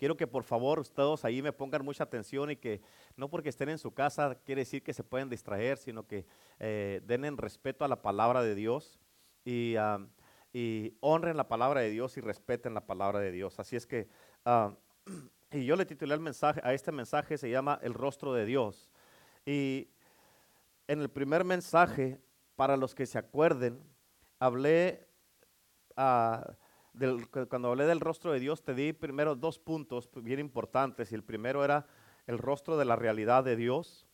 Quiero que por favor todos ahí me pongan mucha atención y que no porque estén en su casa quiere decir que se pueden distraer, sino que eh, den en respeto a la palabra de Dios y, honren la palabra de Dios y respeten la palabra de Dios. Así es que, y yo le titulé el mensaje, a este mensaje se llama El rostro de Dios. Y en el primer mensaje, para los que se acuerden, hablé... a cuando hablé del rostro de Dios, te di primero dos puntos bien importantes. Y el primero era el rostro de la realidad de Dios.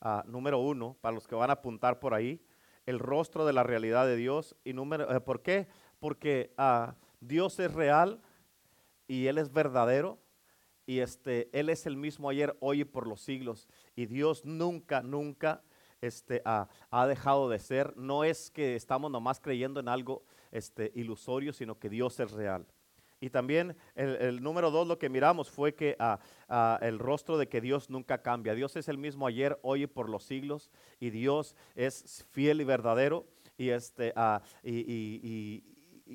Ah, número uno, para los que van a apuntar por ahí, el rostro de la realidad de Dios. Y número, eh, ¿Por qué? Porque ah, Dios es real y Él es verdadero. Y este, Él es el mismo ayer, hoy y por los siglos. Y Dios nunca, nunca este, ha dejado de ser. No es que estamos nomás creyendo en algo este, ilusorio, sino que Dios es real. Y también el, número dos, lo que miramos fue que ah, ah, el rostro de que Dios nunca cambia. Dios es el mismo ayer, hoy y por los siglos. Y Dios es fiel y verdadero. Y, este, ah, y,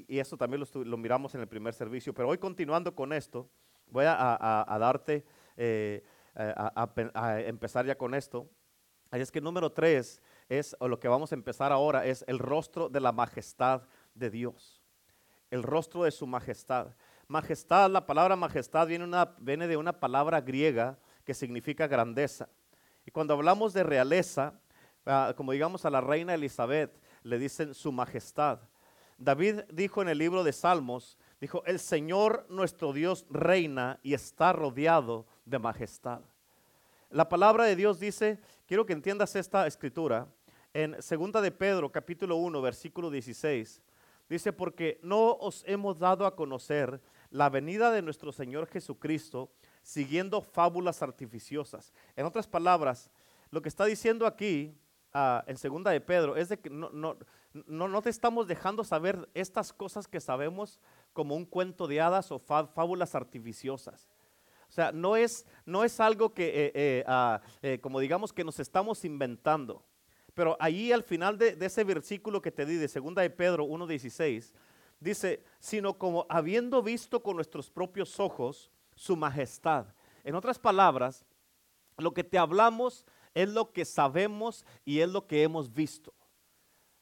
eso también lo, miramos en el primer servicio. Pero hoy continuando con esto, voy a, darte, eh, a, empezar ya con esto. Es que número tres es, lo que vamos a empezar ahora, es el rostro de la majestad de Dios, el rostro de su majestad. Majestad, la palabra majestad viene, de una palabra griega que significa grandeza. Y cuando hablamos de realeza, ah, como digamos a la reina Elizabeth, le dicen su majestad. David dijo en el libro de Salmos, dijo, el Señor nuestro Dios reina y está rodeado de majestad. La palabra de Dios dice, quiero que entiendas esta escritura, en 2 de Pedro capítulo 1 versículo 16, Dice, porque no os hemos dado a conocer la venida de nuestro Señor Jesucristo siguiendo fábulas artificiosas. En otras palabras, lo que está diciendo aquí ah, en segunda de Pedro es de que no, no, no, te estamos dejando saber estas cosas que sabemos como un cuento de hadas o fábulas artificiosas. O sea, no es, no es algo que, eh, eh, ah, eh, como digamos, que nos estamos inventando. Pero ahí al final de, ese versículo que te di de 2 de Pedro 1.16, dice, sino como habiendo visto con nuestros propios ojos su majestad. En otras palabras, lo que te hablamos es lo que sabemos y es lo que hemos visto.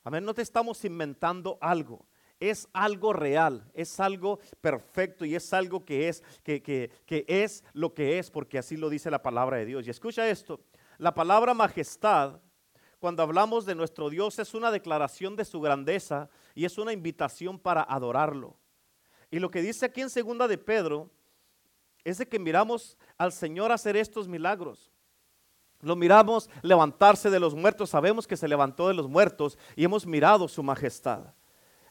Amén, no te estamos inventando algo. Es algo real, es algo perfecto y es algo que es, que, que es lo que es, porque así lo dice la palabra de Dios. Y escucha esto, la palabra majestad cuando hablamos de nuestro Dios es una declaración de su grandeza y es una invitación para adorarlo. Y lo que dice aquí en segunda de Pedro es de que miramos al Señor hacer estos milagros. Lo miramos levantarse de los muertos, sabemos que se levantó de los muertos y hemos mirado su majestad.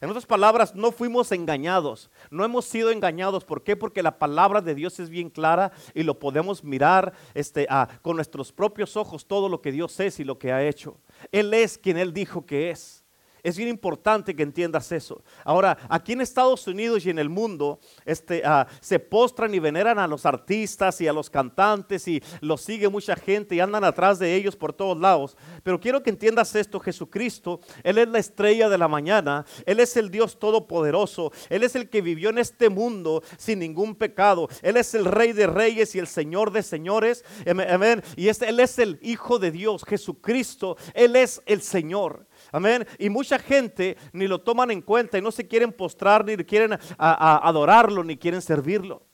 En otras palabras, no fuimos engañados, no hemos sido engañados. ¿Por qué? Porque la palabra de Dios es bien clara y lo podemos mirar este, con nuestros propios ojos todo lo que Dios es y lo que ha hecho. Él es quien Él dijo que es. Es bien importante que entiendas eso. Ahora, aquí en Estados Unidos y en el mundo, ah, se postran y veneran a los artistas y a los cantantes y los sigue mucha gente y andan atrás de ellos por todos lados. Pero quiero que entiendas esto, Jesucristo, Él es la estrella de la mañana, Él es el Dios todopoderoso, Él es el que vivió en este mundo sin ningún pecado, Él es el Rey de reyes y el Señor de señores, amén. Y este, Él es el Hijo de Dios, Jesucristo, Él es el Señor. Amén. Y mucha gente ni lo toman en cuenta y no se quieren postrar, ni quieren adorarlo, ni quieren servirlo.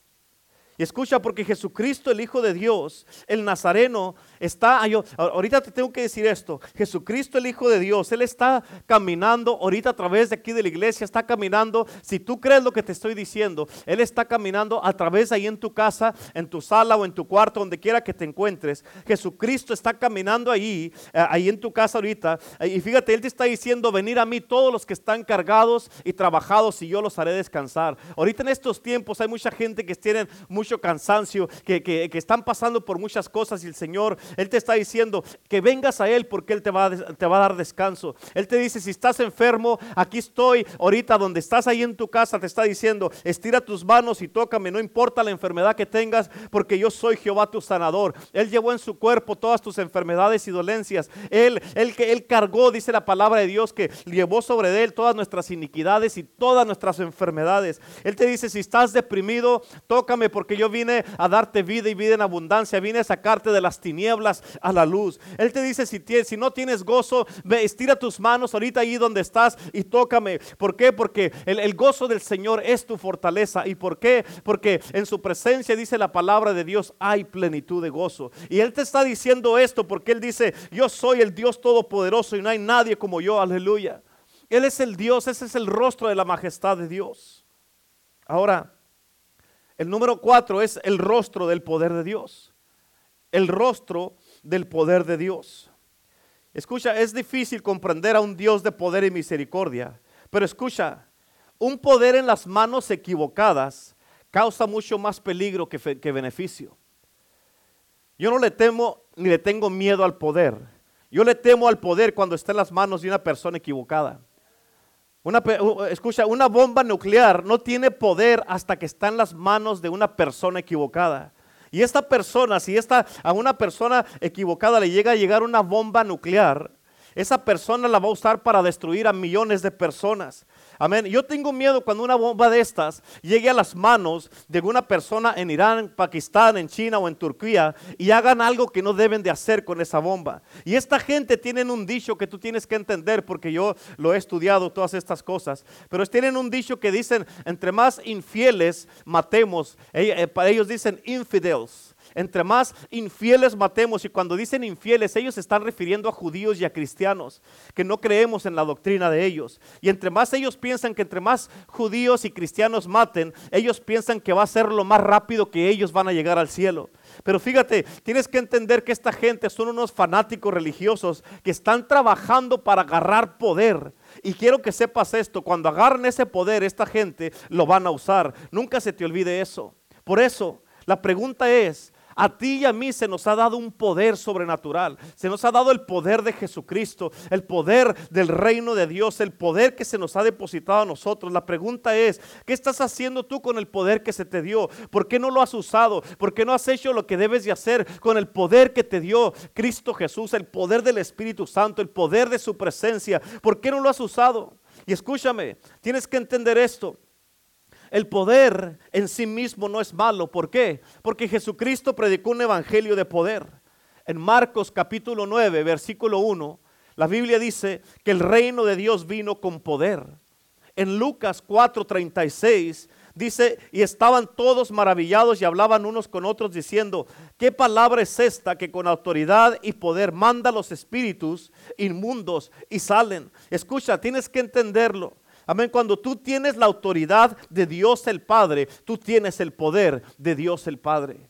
Y escucha, porque Jesucristo, el Hijo de Dios, el Nazareno, está, ahorita te tengo que decir esto, Jesucristo, el Hijo de Dios, Él está caminando ahorita a través de aquí de la iglesia, está caminando, si tú crees lo que te estoy diciendo, Él está caminando a través ahí en tu casa, en tu sala o en tu cuarto, donde quiera que te encuentres. Jesucristo está caminando ahí, eh, ahí en tu casa ahorita, eh, y fíjate, Él te está diciendo, venir a mí todos los que están cargados y trabajados y yo los haré descansar. Ahorita en estos tiempos hay mucha gente que tienen mucho cansancio, que, están pasando por muchas cosas y el Señor, Él te está diciendo que vengas a Él porque Él te va, te va a dar descanso. Él te dice, si estás enfermo, aquí estoy, ahorita donde estás ahí en tu casa, te está diciendo, estira tus manos y tócame, no importa la enfermedad que tengas, porque yo soy Jehová tu sanador. Él llevó en su cuerpo todas tus enfermedades y dolencias. Él, él, él cargó, dice la palabra de Dios, que llevó sobre Él todas nuestras iniquidades y todas nuestras enfermedades. Él te dice, si estás deprimido, tócame porque yo vine a darte vida y vida en abundancia, vine a sacarte de las tinieblas a la luz. Él te dice, si, si no tienes gozo, ve, estira tus manos ahorita ahí donde estás y tócame. ¿Por qué? Porque el, el gozo del Señor es tu fortaleza. ¿Y por qué? Porque en su presencia dice la palabra de Dios, hay plenitud de gozo. Y Él te está diciendo esto porque Él dice, yo soy el Dios Todopoderoso y no hay nadie como yo, aleluya. Él es el Dios, ese es el rostro de la majestad de Dios. Ahora, el número cuatro es el rostro del poder de Dios. El rostro del poder de Dios. Escucha, es difícil comprender a un Dios de poder y misericordia, pero escucha, un poder en las manos equivocadas causa mucho más peligro que, que beneficio. Yo no le temo ni le tengo miedo al poder. Yo le temo al poder cuando está en las manos de una persona equivocada. Escucha, una bomba nuclear no tiene poder hasta que está en las manos de una persona equivocada. Y esta persona, si esta, a una persona equivocada le llega a llegar una bomba nuclear, esa persona la va a usar para destruir a millones de personas. Amén. Yo tengo miedo cuando una bomba de estas llegue a las manos de una persona en Irán, Pakistán, en China o en Turquía y hagan algo que no deben de hacer con esa bomba. Y esta gente tienen un dicho que tú tienes que entender porque yo lo he estudiado todas estas cosas. Pero tienen un dicho que dicen, entre más infieles matemos, eh, ellos dicen infidels entre más infieles matemos, y cuando dicen infieles, ellos están refiriendo a judíos y a cristianos, que no creemos en la doctrina de ellos. Y entre más ellos piensan que entre más judíos y cristianos maten, ellos piensan que va a ser lo más rápido que ellos van a llegar al cielo. Pero fíjate, tienes que entender que esta gente son unos fanáticos religiosos que están trabajando para agarrar poder. Y quiero que sepas esto, cuando agarren ese poder, esta gente lo van a usar. Nunca se te olvide eso. Por eso, la pregunta es, a ti y a mí se nos ha dado un poder sobrenatural. Se nos ha dado el poder de Jesucristo, el poder del reino de Dios, el poder que se nos ha depositado a nosotros. La pregunta es, ¿qué estás haciendo tú con el poder que se te dio? ¿Por qué no lo has usado? ¿Por qué no has hecho lo que debes de hacer con el poder que te dio Cristo Jesús, el poder del Espíritu Santo, el poder de su presencia? ¿Por qué no lo has usado? Y escúchame, tienes que entender esto. El poder en sí mismo no es malo. ¿Por qué? Porque Jesucristo predicó un evangelio de poder. En Marcos capítulo 9, versículo 1, la Biblia dice que el reino de Dios vino con poder. En Lucas 4:36 dice, y estaban todos maravillados y hablaban unos con otros diciendo, ¿qué palabra es esta que con autoridad y poder manda los espíritus inmundos y salen? Escucha, tienes que entenderlo. Amén. Cuando tú tienes la autoridad de Dios el Padre, tú tienes el poder de Dios el Padre.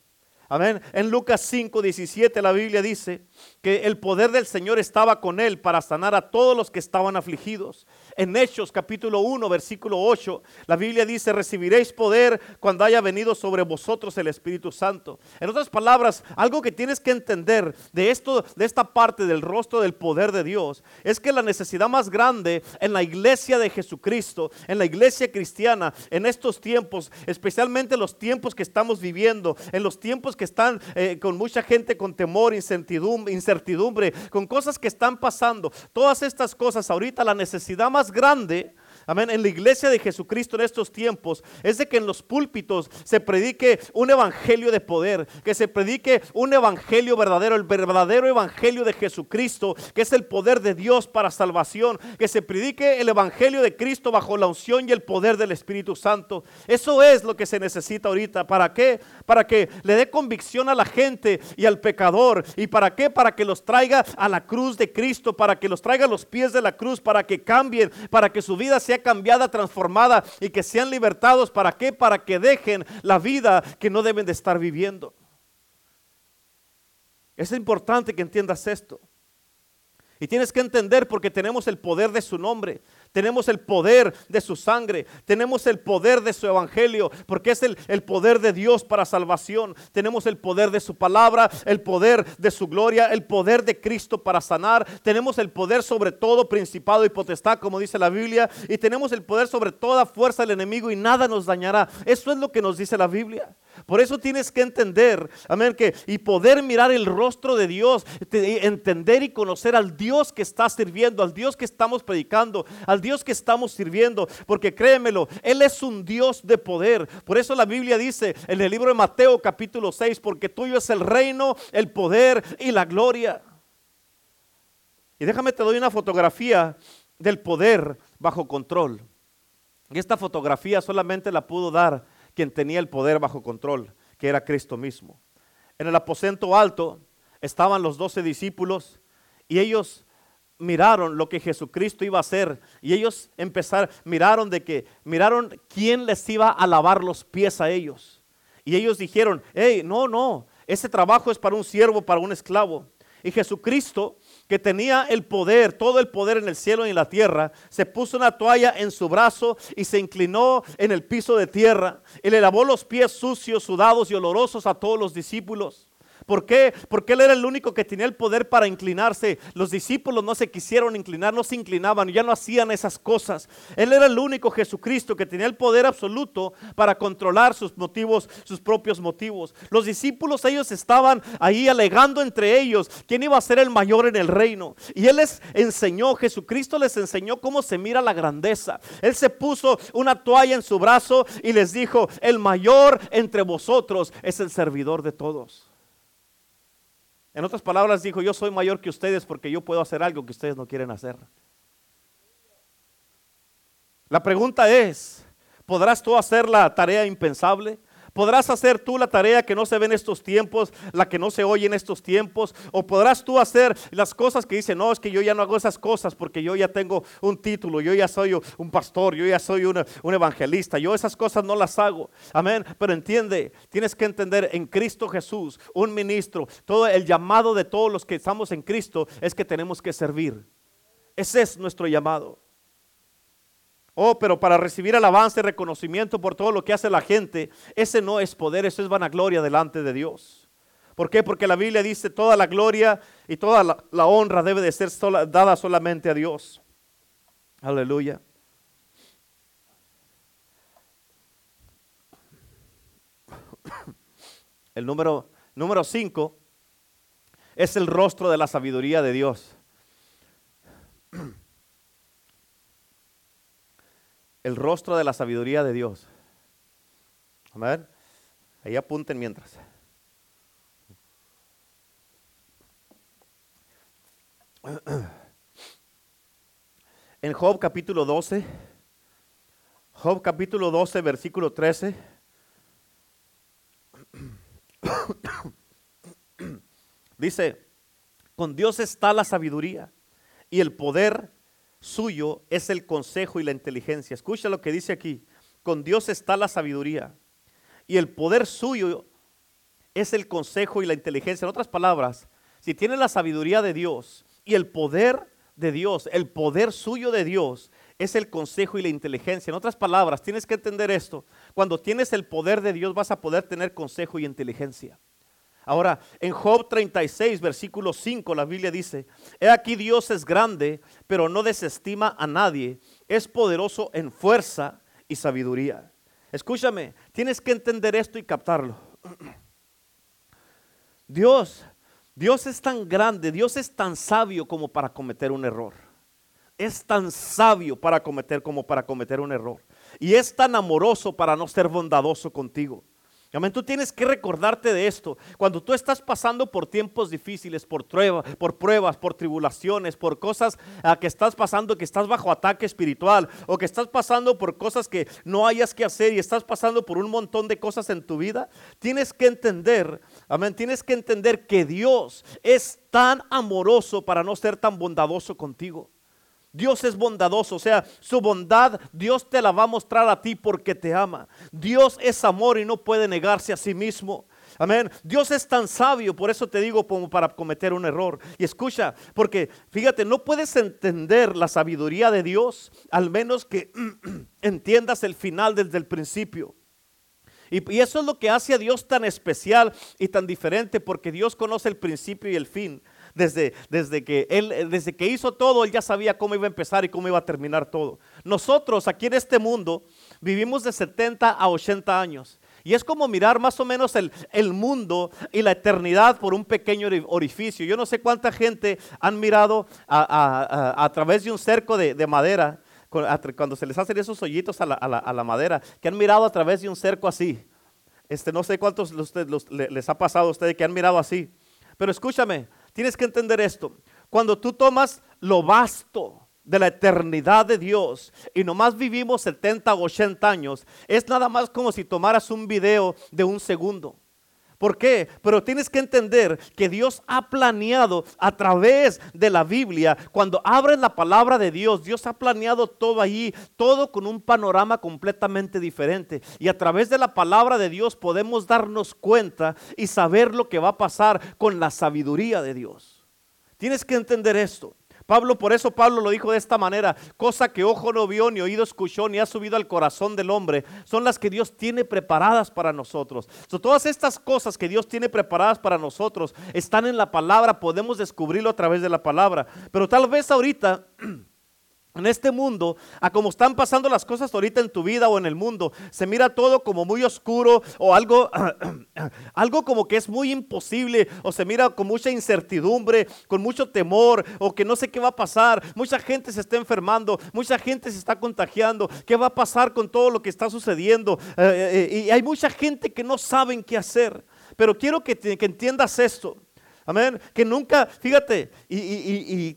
Amén. En Lucas 5, 17 la Biblia dice que el poder del Señor estaba con él para sanar a todos los que estaban afligidos. En Hechos capítulo 1, versículo 8, la Biblia dice, recibiréis poder cuando haya venido sobre vosotros el Espíritu Santo. En otras palabras, algo que tienes que entender de esto, de esta parte del rostro del poder de Dios, es que la necesidad más grande en la iglesia de Jesucristo, en la iglesia cristiana, en estos tiempos, especialmente los tiempos que estamos viviendo, en los tiempos que están eh, con mucha gente con temor, incertidumbre, incertidumbre, con cosas que están pasando, todas estas cosas, ahorita la necesidad más grande amén, en la iglesia de Jesucristo en estos tiempos es de que en los púlpitos se predique un evangelio de poder, que se predique un evangelio verdadero, el verdadero evangelio de Jesucristo, que es el poder de Dios para salvación, que se predique el evangelio de Cristo bajo la unción y el poder del Espíritu Santo. Eso es lo que se necesita ahorita. ¿Para qué? Para que le dé convicción a la gente y al pecador. ¿Y para qué? Para que los traiga a la cruz de Cristo, para que los traiga a los pies de la cruz, para que cambien, para que su vida sea cambiada, transformada y que sean libertados. ¿Para qué? Para que dejen la vida que no deben de estar viviendo. Es importante que entiendas esto. Y tienes que entender porque tenemos el poder de su nombre, tenemos el poder de su sangre, tenemos el poder de su evangelio, porque es el, el, poder de Dios para salvación. Tenemos el poder de su palabra, el poder de su gloria, el poder de Cristo para sanar. Tenemos el poder sobre todo principado y potestad, como dice la Biblia, y tenemos el poder sobre toda fuerza del enemigo y nada nos dañará. Eso es lo que nos dice la Biblia. Por eso tienes que entender, amén, que y poder mirar el rostro de Dios, entender y conocer al Dios que estás sirviendo, al Dios que estamos predicando, al Dios que estamos sirviendo, porque créemelo, Él es un Dios de poder. Por eso la Biblia dice en el libro de Mateo capítulo 6, porque tuyo es el reino, el poder y la gloria. Y déjame te doy una fotografía del poder bajo control. Y esta fotografía solamente la pudo dar quien tenía el poder bajo control, que era Cristo mismo. En el aposento alto estaban los doce discípulos y ellos miraron lo que Jesucristo iba a hacer y ellos empezaron, miraron de que, miraron quién les iba a lavar los pies a ellos. Y ellos dijeron, hey, no, no, ese trabajo es para un siervo, para un esclavo. Y Jesucristo que tenía el poder, todo el poder en el cielo y en la tierra, se puso una toalla en su brazo y se inclinó en el piso de tierra y le lavó los pies sucios, sudados y olorosos a todos los discípulos. ¿Por qué? Porque él era el único que tenía el poder para inclinarse. Los discípulos no se quisieron inclinar, no se inclinaban, ya no hacían esas cosas. Él era el único Jesucristo que tenía el poder absoluto para controlar sus motivos, sus propios motivos. Los discípulos, ellos estaban ahí alegando entre ellos quién iba a ser el mayor en el reino. Y él les enseñó, Jesucristo les enseñó cómo se mira la grandeza. Él se puso una toalla en su brazo y les dijo, el mayor entre vosotros es el servidor de todos. En otras palabras dijo, yo soy mayor que ustedes porque yo puedo hacer algo que ustedes no quieren hacer. La pregunta es, ¿podrás tú hacer la tarea impensable? ¿Podrás hacer tú la tarea que no se ve en estos tiempos, la que no se oye en estos tiempos? ¿O podrás tú hacer las cosas que dicen, no, es que yo ya no hago esas cosas porque yo ya tengo un título, yo ya soy un pastor, yo ya soy un evangelista, yo esas cosas no las hago? Amén. Pero entiende, tienes que entender en Cristo Jesús, un ministro, todo el llamado de todos los que estamos en Cristo es que tenemos que servir. Ese es nuestro llamado. Oh, pero para recibir alabanza y reconocimiento por todo lo que hace la gente, ese no es poder, eso es vanagloria delante de Dios. ¿Por qué? Porque la Biblia dice toda la gloria y toda la, honra debe de ser dada solamente a Dios. Aleluya. El número número 5 es el rostro de la sabiduría de Dios. El rostro de la sabiduría de Dios. Amén. Ahí apunten mientras. En Job capítulo 12, Job capítulo 12, versículo 13. Dice, con Dios está la sabiduría y el poder suyo es el consejo y la inteligencia. Escucha lo que dice aquí. Con Dios está la sabiduría. Y el poder suyo es el consejo y la inteligencia. En otras palabras, si tienes la sabiduría de Dios y el poder de Dios, el poder suyo de Dios es el consejo y la inteligencia. En otras palabras, tienes que entender esto. Cuando tienes el poder de Dios vas a poder tener consejo y inteligencia. Ahora, en Job 36, versículo 5, la Biblia dice, He aquí Dios es grande, pero no desestima a nadie. Es poderoso en fuerza y sabiduría. Escúchame, tienes que entender esto y captarlo. Dios, Dios es tan grande, Dios es tan sabio como para cometer un error. Es tan sabio para cometer como para cometer un error. Y es tan amoroso para no ser bondadoso contigo. Amén. Tú tienes que recordarte de esto. Cuando tú estás pasando por tiempos difíciles, por, por pruebas, por tribulaciones, por cosas ah, que estás pasando, que estás bajo ataque espiritual, o que estás pasando por cosas que no hayas que hacer y estás pasando por un montón de cosas en tu vida, tienes que entender, amén, tienes que entender que Dios es tan amoroso para no ser tan bondadoso contigo. Dios es bondadoso, o sea, su bondad Dios te la va a mostrar a ti porque te ama. Dios es amor y no puede negarse a sí mismo. Amén. Dios es tan sabio, por eso te digo como para cometer un error. Y escucha, porque fíjate, no puedes entender la sabiduría de Dios al menos que entiendas el final desde el principio. Y, y, eso es lo que hace a Dios tan especial y tan diferente, porque Dios conoce el principio y el fin desde, desde, que él, desde que hizo todo, él ya sabía cómo iba a empezar y cómo iba a terminar todo. Nosotros aquí en este mundo vivimos de 70 a 80 años. Y es como mirar más o menos el, el mundo y la eternidad por un pequeño orificio. Yo no sé cuánta gente han mirado a, través de un cerco de, madera, cuando se les hacen esos hoyitos a la, madera, que han mirado a través de un cerco así. Este, no sé cuántos les ha pasado a ustedes que han mirado así. Pero escúchame, tienes que entender esto. Cuando tú tomas lo vasto, de la eternidad de Dios y nomás vivimos 70 o 80 años, es nada más como si tomaras un video de un segundo. ¿Por qué? Pero tienes que entender que Dios ha planeado a través de la Biblia, cuando abres la palabra de Dios, Dios ha planeado todo allí, todo con un panorama completamente diferente. Y a través de la palabra de Dios podemos darnos cuenta y saber lo que va a pasar con la sabiduría de Dios. Tienes que entender esto. Pablo, por eso Pablo lo dijo de esta manera, cosa que ojo no vio, ni oído escuchó, ni ha subido al corazón del hombre, son las que Dios tiene preparadas para nosotros. todas estas cosas que Dios tiene preparadas para nosotros están en la palabra, podemos descubrirlo a través de la palabra. Pero tal vez ahorita... en este mundo, a como están pasando las cosas ahorita en tu vida o en el mundo, se mira todo como muy oscuro o algo, algo como que es muy imposible o se mira con mucha incertidumbre, con mucho temor o que no sé qué va a pasar. Mucha gente se está enfermando, mucha gente se está contagiando. ¿Qué va a pasar con todo lo que está sucediendo? Eh, eh, eh, y hay mucha gente que no saben qué hacer. Pero quiero que, que entiendas esto. Amén. Que nunca, fíjate, y,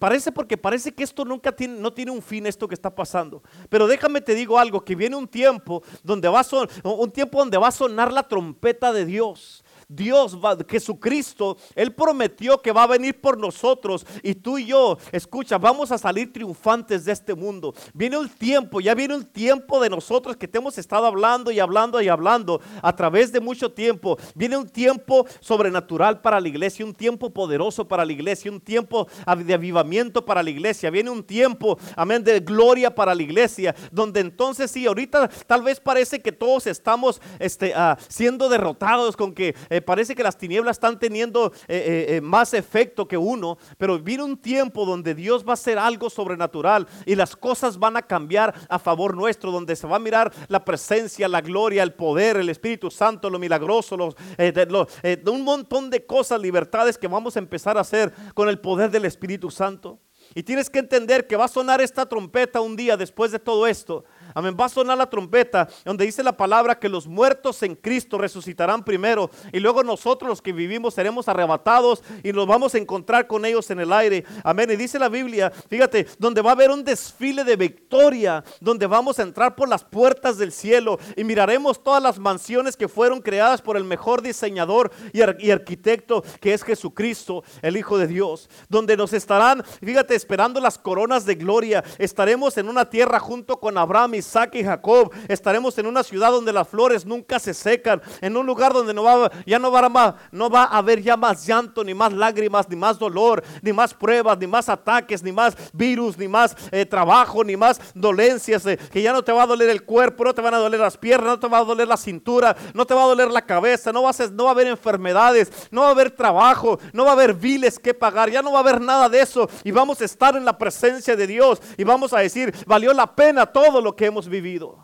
parece porque parece que esto nunca tiene, no tiene un fin, esto que está pasando. Pero déjame te digo algo, que viene un tiempo donde va a un tiempo donde va a sonar la trompeta de Dios. Dios, va, Jesucristo, Él prometió que va a venir por nosotros y tú y yo, escucha, vamos a salir triunfantes de este mundo. Viene un tiempo, ya viene un tiempo de nosotros que te hemos estado hablando y hablando y hablando a través de mucho tiempo. Viene un tiempo sobrenatural para la iglesia, un tiempo poderoso para la iglesia, un tiempo de avivamiento para la iglesia. Viene un tiempo, amén, de gloria para la iglesia, donde entonces sí, ahorita tal vez parece que todos estamos este, ah, siendo derrotados con que... parece que las tinieblas están teniendo eh, eh, más efecto que uno, pero viene un tiempo donde Dios va a hacer algo sobrenatural y las cosas van a cambiar a favor nuestro, donde se va a mirar la presencia, la gloria, el poder, el Espíritu Santo, lo milagroso, un montón de cosas, libertades que vamos a empezar a hacer con el poder del Espíritu Santo. Y tienes que entender que va a sonar esta trompeta un día después de todo esto. Amén. Va a sonar la trompeta donde dice la palabra que los muertos en Cristo resucitarán primero y luego nosotros los que vivimos seremos arrebatados y nos vamos a encontrar con ellos en el aire. Amén. Y dice la Biblia, fíjate, donde va a haber un desfile de victoria, donde vamos a entrar por las puertas del cielo y miraremos todas las mansiones que fueron creadas por el mejor diseñador y, arquitecto que es Jesucristo, el Hijo de Dios, donde nos estarán, fíjate, esperando las coronas de gloria. Estaremos en una tierra junto con Abraham Isaac y Jacob. Estaremos en una ciudad donde las flores nunca se secan, en un lugar donde no va, ya no va, a, haber ya más llanto, ni más lágrimas, ni más dolor, ni más pruebas, ni más ataques, ni más virus, ni más eh, trabajo, ni más dolencias, eh, que ya no te va a doler el cuerpo, no te van a doler las piernas, no te va a doler la cintura, no te va a doler la cabeza, no va a, no va a haber enfermedades, no va a haber trabajo, no va a haber viles que pagar, ya no va a haber nada de eso y vamos a estar en la presencia de Dios y vamos a decir, valió la pena todo lo que hemos vivido.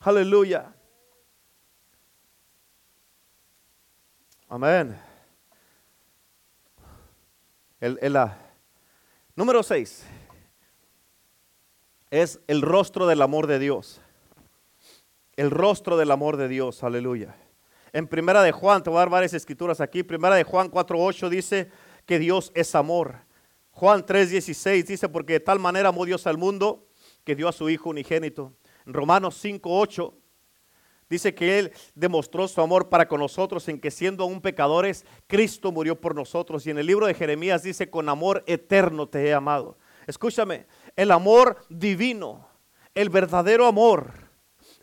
Aleluya. Amén. El, el número 6 es el rostro del amor de Dios. El rostro del amor de Dios. Aleluya. En primera de Juan, te voy a dar varias escrituras aquí. Primera de Juan 4.8 dice que Dios es amor. Juan 3.16 dice, porque de tal manera amó Dios al mundo que dio a su Hijo unigénito. Romanos 5.8 dice que Él demostró su amor para con nosotros en que siendo aún pecadores, Cristo murió por nosotros. Y en el libro de Jeremías dice, con amor eterno te he amado. Escúchame, el amor divino, el verdadero amor,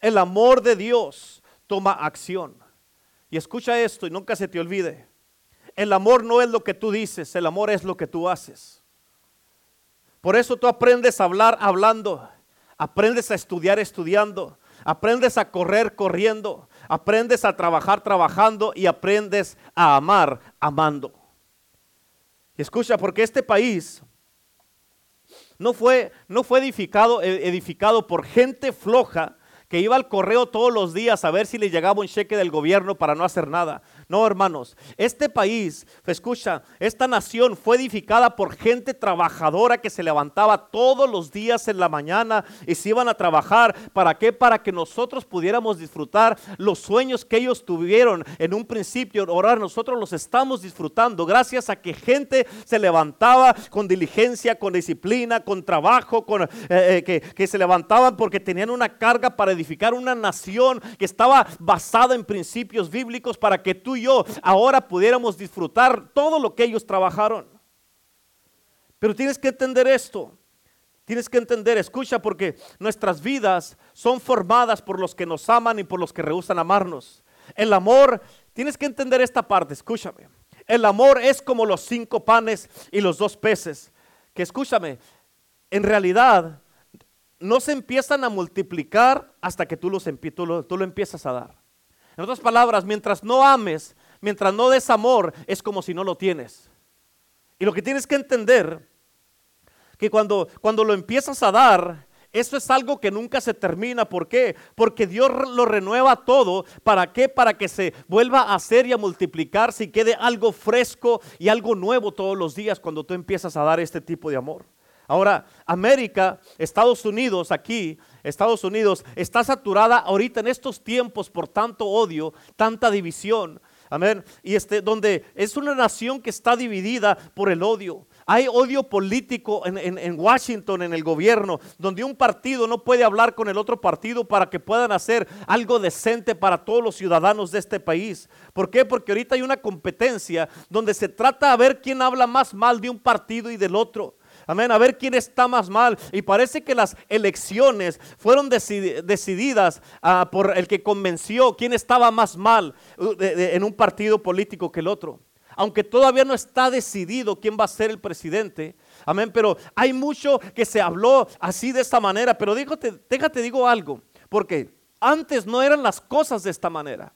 el amor de Dios toma acción. Y escucha esto y nunca se te olvide. El amor no es lo que tú dices, el amor es lo que tú haces. Por eso tú aprendes a hablar hablando, aprendes a estudiar estudiando, aprendes a correr corriendo, aprendes a trabajar trabajando y aprendes a amar amando. Y escucha, porque este país no fue, no fue edificado, edificado por gente floja que iba al correo todos los días a ver si le llegaba un cheque del gobierno para no hacer nada. No, hermanos, este país, escucha, esta nación fue edificada por gente trabajadora que se levantaba todos los días en la mañana y se iban a trabajar. ¿Para qué? Para que nosotros pudiéramos disfrutar los sueños que ellos tuvieron en un principio. Ahora nosotros los estamos disfrutando gracias a que gente se levantaba con diligencia, con disciplina, con trabajo, con, eh, eh, que, que se levantaban porque tenían una carga para edificar una nación que estaba basada en principios bíblicos para que tú y yo ahora pudiéramos disfrutar todo lo que ellos trabajaron. Pero tienes que entender esto. Tienes que entender, escucha, porque nuestras vidas son formadas por los que nos aman y por los que rehusan amarnos. El amor, tienes que entender esta parte, escúchame. El amor es como los cinco panes y los dos peces. Que escúchame, en realidad no se empiezan a multiplicar hasta que tú, los, tú, tú lo empiezas a dar. En otras palabras, mientras no ames, mientras no des amor, es como si no lo tienes. Y lo que tienes que entender, que cuando, cuando lo empiezas a dar, eso es algo que nunca se termina. ¿Por qué? Porque Dios lo renueva todo. ¿Para qué? Para que se vuelva a hacer y a multiplicarse y quede algo fresco y algo nuevo todos los días cuando tú empiezas a dar este tipo de amor. Ahora, América, Estados Unidos, aquí, Estados Unidos, está saturada ahorita en estos tiempos por tanto odio, tanta división. Amén. Y este, donde es una nación que está dividida por el odio. Hay odio político en, en, Washington, en el gobierno, donde un partido no puede hablar con el otro partido para que puedan hacer algo decente para todos los ciudadanos de este país. ¿Por qué? Porque ahorita hay una competencia donde se trata de ver quién habla más mal de un partido y del otro. Amén, a ver quién está más mal. Y parece que las elecciones fueron decididas ah, por el que convenció quién estaba más mal uh, en un partido político que el otro. Aunque todavía no está decidido quién va a ser el presidente. Amén, pero hay mucho que se habló así de esta manera. Pero déjate, déjate digo algo, porque antes no eran las cosas de esta manera.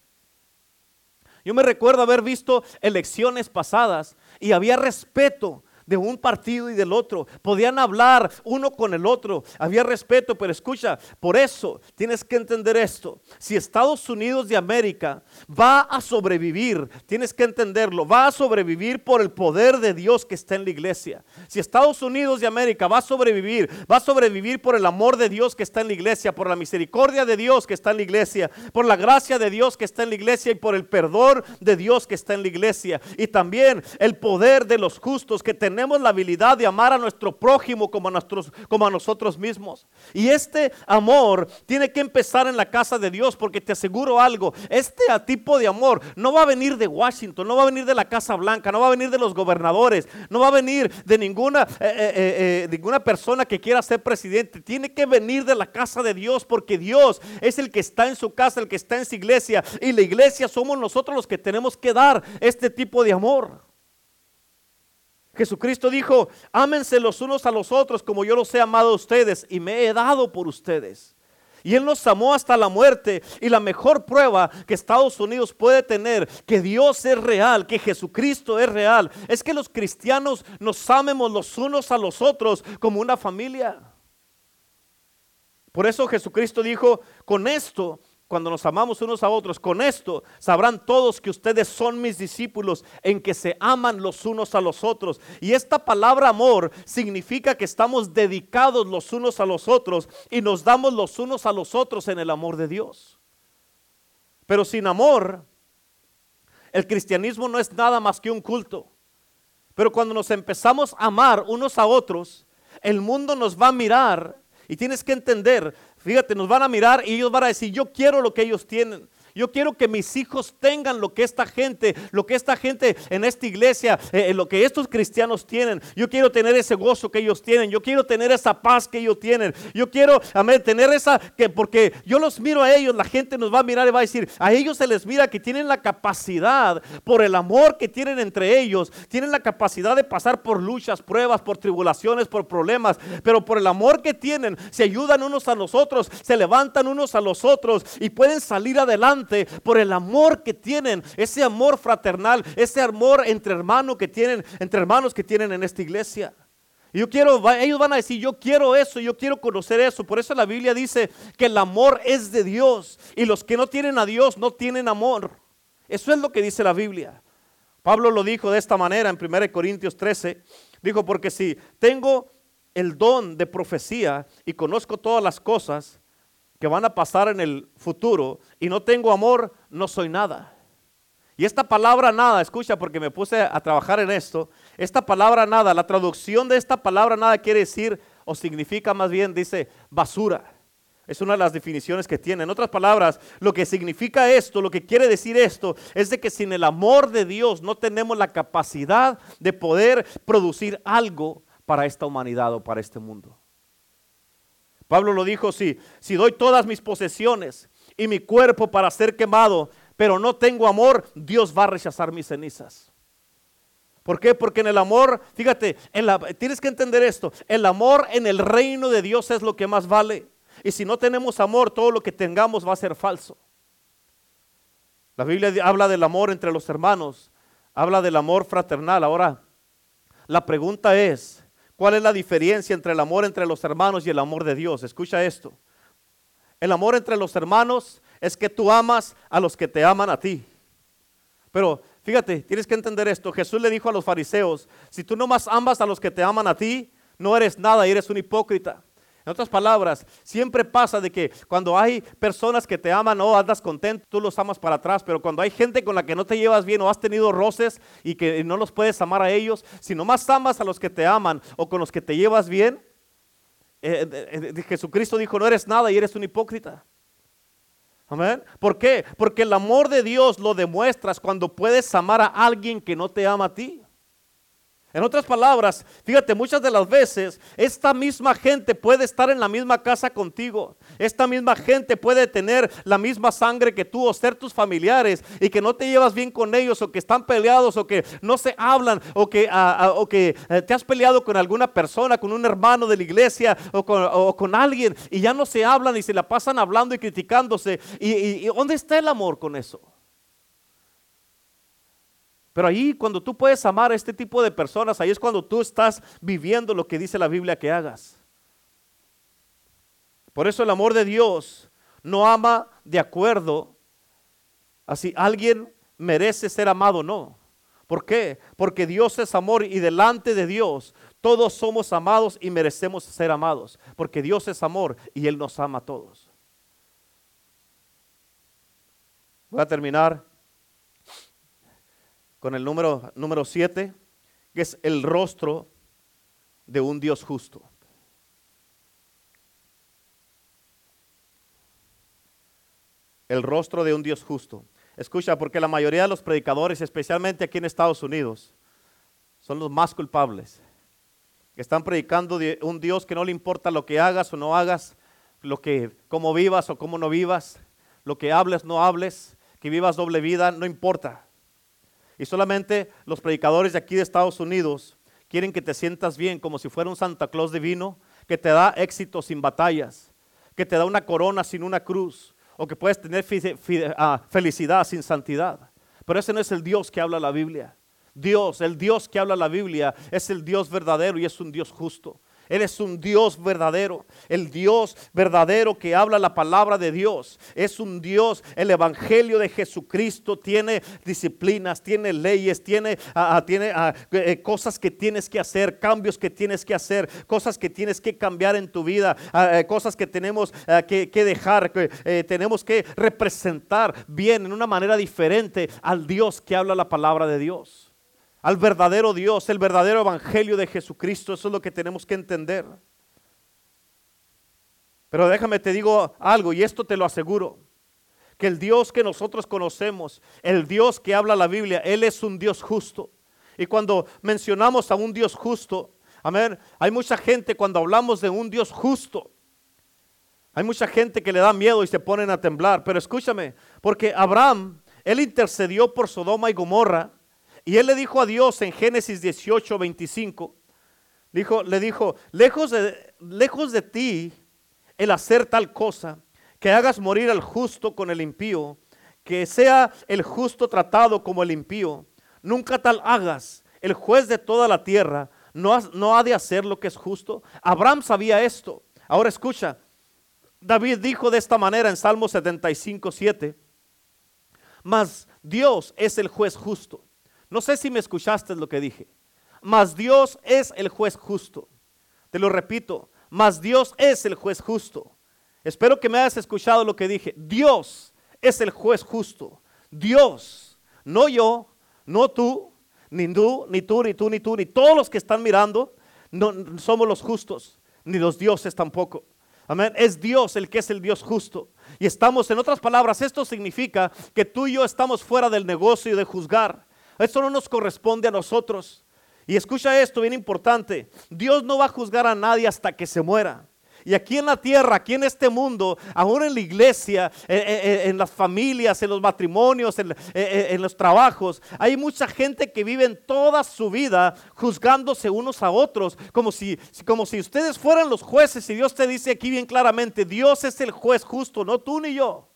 Yo me recuerdo haber visto elecciones pasadas y había respeto de un partido y del otro. Podían hablar uno con el otro. Había respeto, pero escucha, por eso tienes que entender esto. Si Estados Unidos de América va a sobrevivir, tienes que entenderlo, va a sobrevivir por el poder de Dios que está en la iglesia. Si Estados Unidos de América va a sobrevivir, va a sobrevivir por el amor de Dios que está en la iglesia, por la misericordia de Dios que está en la iglesia, por la gracia de Dios que está en la iglesia y por el perdón de Dios que está en la iglesia. Y también el poder de los justos que tenemos tenemos la habilidad de amar a nuestro prójimo como a, nuestros, como a nosotros mismos. Y este amor tiene que empezar en la casa de Dios, porque te aseguro algo, este tipo de amor no va a venir de Washington, no va a venir de la Casa Blanca, no va a venir de los gobernadores, no va a venir de ninguna, eh, eh, eh, ninguna persona que quiera ser presidente, tiene que venir de la casa de Dios, porque Dios es el que está en su casa, el que está en su iglesia, y la iglesia somos nosotros los que tenemos que dar este tipo de amor. Jesucristo dijo, ámense los unos a los otros como yo los he amado a ustedes y me he dado por ustedes. Y Él nos amó hasta la muerte. Y la mejor prueba que Estados Unidos puede tener que Dios es real, que Jesucristo es real, es que los cristianos nos amemos los unos a los otros como una familia. Por eso Jesucristo dijo, con esto cuando nos amamos unos a otros, con esto sabrán todos que ustedes son mis discípulos en que se aman los unos a los otros. Y esta palabra amor significa que estamos dedicados los unos a los otros y nos damos los unos a los otros en el amor de Dios. Pero sin amor, el cristianismo no es nada más que un culto. Pero cuando nos empezamos a amar unos a otros, el mundo nos va a mirar y tienes que entender Fíjate, nos van a mirar y ellos van a decir, yo quiero lo que ellos tienen. Yo quiero que mis hijos tengan lo que esta gente, lo que esta gente en esta iglesia, eh, eh, lo que estos cristianos tienen. Yo quiero tener ese gozo que ellos tienen. Yo quiero tener esa paz que ellos tienen. Yo quiero, amén, tener esa, que porque yo los miro a ellos, la gente nos va a mirar y va a decir, a ellos se les mira que tienen la capacidad, por el amor que tienen entre ellos, tienen la capacidad de pasar por luchas, pruebas, por tribulaciones, por problemas, pero por el amor que tienen, se ayudan unos a los otros, se levantan unos a los otros y pueden salir adelante por el amor que tienen, ese amor fraternal, ese amor entre hermanos que tienen, entre hermanos que tienen en esta iglesia. Yo quiero, ellos van a decir, yo quiero eso, yo quiero conocer eso. Por eso la Biblia dice que el amor es de Dios y los que no tienen a Dios no tienen amor. Eso es lo que dice la Biblia. Pablo lo dijo de esta manera en 1 Corintios 13. Dijo, porque si tengo el don de profecía y conozco todas las cosas que van a pasar en el futuro y no tengo amor, no soy nada. Y esta palabra nada, escucha porque me puse a trabajar en esto, esta palabra nada, la traducción de esta palabra nada quiere decir o significa más bien, dice basura. Es una de las definiciones que tiene. En otras palabras, lo que significa esto, lo que quiere decir esto, es de que sin el amor de Dios no tenemos la capacidad de poder producir algo para esta humanidad o para este mundo. Pablo lo dijo, sí, si doy todas mis posesiones y mi cuerpo para ser quemado, pero no tengo amor, Dios va a rechazar mis cenizas. ¿Por qué? Porque en el amor, fíjate, tienes que entender esto, el amor en el reino de Dios es lo que más vale. Y si no tenemos amor, todo lo que tengamos va a ser falso. La Biblia habla del amor entre los hermanos, habla del amor fraternal. Ahora, la pregunta es, ¿cuál es la diferencia entre el amor entre los hermanos y el amor de Dios? Escucha esto. El amor entre los hermanos es que tú amas a los que te aman a ti. Pero fíjate, tienes que entender esto. Jesús le dijo a los fariseos, si tú no más amas a los que te aman a ti, no eres nada y eres un hipócrita. En otras palabras, siempre pasa de que cuando hay personas que te aman o andas contento, tú los amas para atrás, pero cuando hay gente con la que no te llevas bien o has tenido roces y que no los puedes amar a ellos, si más amas a los que te aman o con los que te llevas bien, eh, eh, eh, Jesucristo dijo, no eres nada y eres un hipócrita. Amén. ¿Por qué? Porque el amor de Dios lo demuestras cuando puedes amar a alguien que no te ama a ti. En otras palabras, fíjate, muchas de las veces esta misma gente puede estar en la misma casa contigo. Esta misma gente puede tener la misma sangre que tú o ser tus familiares y que no te llevas bien con ellos o que están peleados o que no se hablan o que, o que eh, te has peleado con alguna persona, con un hermano de la iglesia o con, alguien y ya no se hablan y se la pasan hablando y criticándose. ¿Y, y dónde está el amor con eso? Pero ahí cuando tú puedes amar a este tipo de personas, ahí es cuando tú estás viviendo lo que dice la Biblia que hagas. Por eso el amor de Dios no ama de acuerdo a si alguien merece ser amado o no. ¿Por qué? Porque Dios es amor y delante de Dios todos somos amados y merecemos ser amados. Porque Dios es amor y Él nos ama a todos. Voy a terminar con el número número 7, que es el rostro de un Dios justo. El rostro de un Dios justo. Escucha, porque la mayoría de los predicadores, especialmente aquí en Estados Unidos, son los más culpables. Están predicando de un Dios que no le importa lo que hagas o no hagas, lo que cómo vivas o cómo no vivas, lo que hables no hables, que vivas doble vida, no importa. Y solamente los predicadores de aquí de Estados Unidos quieren que te sientas bien como si fuera un Santa Claus divino, que te da éxito sin batallas, que te da una corona sin una cruz, o que puedes tener ah, felicidad sin santidad. Pero ese no es el Dios que habla la Biblia. Dios, el Dios que habla la Biblia, es el Dios verdadero y es un Dios justo. Él es un Dios verdadero, el Dios verdadero que habla la palabra de Dios. Es un Dios, el Evangelio de Jesucristo tiene disciplinas, tiene leyes, tiene, ah, ah, ah, eh, cosas que tienes que hacer, cambios que tienes que hacer, cosas que tienes que cambiar en tu vida, eh, cosas que tenemos que, que, dejar, que eh, tenemos que representar bien en una manera diferente al Dios que habla la palabra de Dios al verdadero Dios, el verdadero evangelio de Jesucristo. Eso es lo que tenemos que entender. Pero déjame te digo algo, y esto te lo aseguro, que el Dios que nosotros conocemos, el Dios que habla la Biblia, Él es un Dios justo. Y cuando mencionamos a un Dios justo, amén, hay mucha gente cuando hablamos de un Dios justo, hay mucha gente que le da miedo y se ponen a temblar. Pero escúchame, porque Abraham, él intercedió por Sodoma y Gomorra y él le dijo a Dios en Génesis 18, 25, dijo, le dijo, lejos de, lejos de ti el hacer tal cosa, que hagas morir al justo con el impío, que sea el justo tratado como el impío. Nunca tal hagas, el juez de toda la tierra, no no ha de hacer lo que es justo. Abraham sabía esto. Ahora escucha, David dijo de esta manera en Salmo 75, 7, mas Dios es el juez justo. No sé si me escuchaste lo que dije. Mas Dios es el juez justo. Te lo repito, mas Dios es el juez justo. Espero que me hayas escuchado lo que dije. Dios es el juez justo. Dios, no yo, no tú, ni tú, ni tú, ni tú, ni tú, ni todos los que están mirando, no somos los justos, ni los dioses tampoco. Amén. Es Dios el que es el Dios justo. Y estamos, en otras palabras, esto significa que tú y yo estamos fuera del negocio de juzgar. Eso no nos corresponde a nosotros. Y escucha esto, bien importante. Dios no va a juzgar a nadie hasta que se muera. Y aquí en la tierra, aquí en este mundo, aún en la iglesia, en, las familias, en los matrimonios, en, en, los trabajos, hay mucha gente que vive toda su vida juzgándose unos a otros, como si, como si ustedes fueran los jueces. Y Dios te dice aquí bien claramente, Dios es el juez justo, no tú ni yo.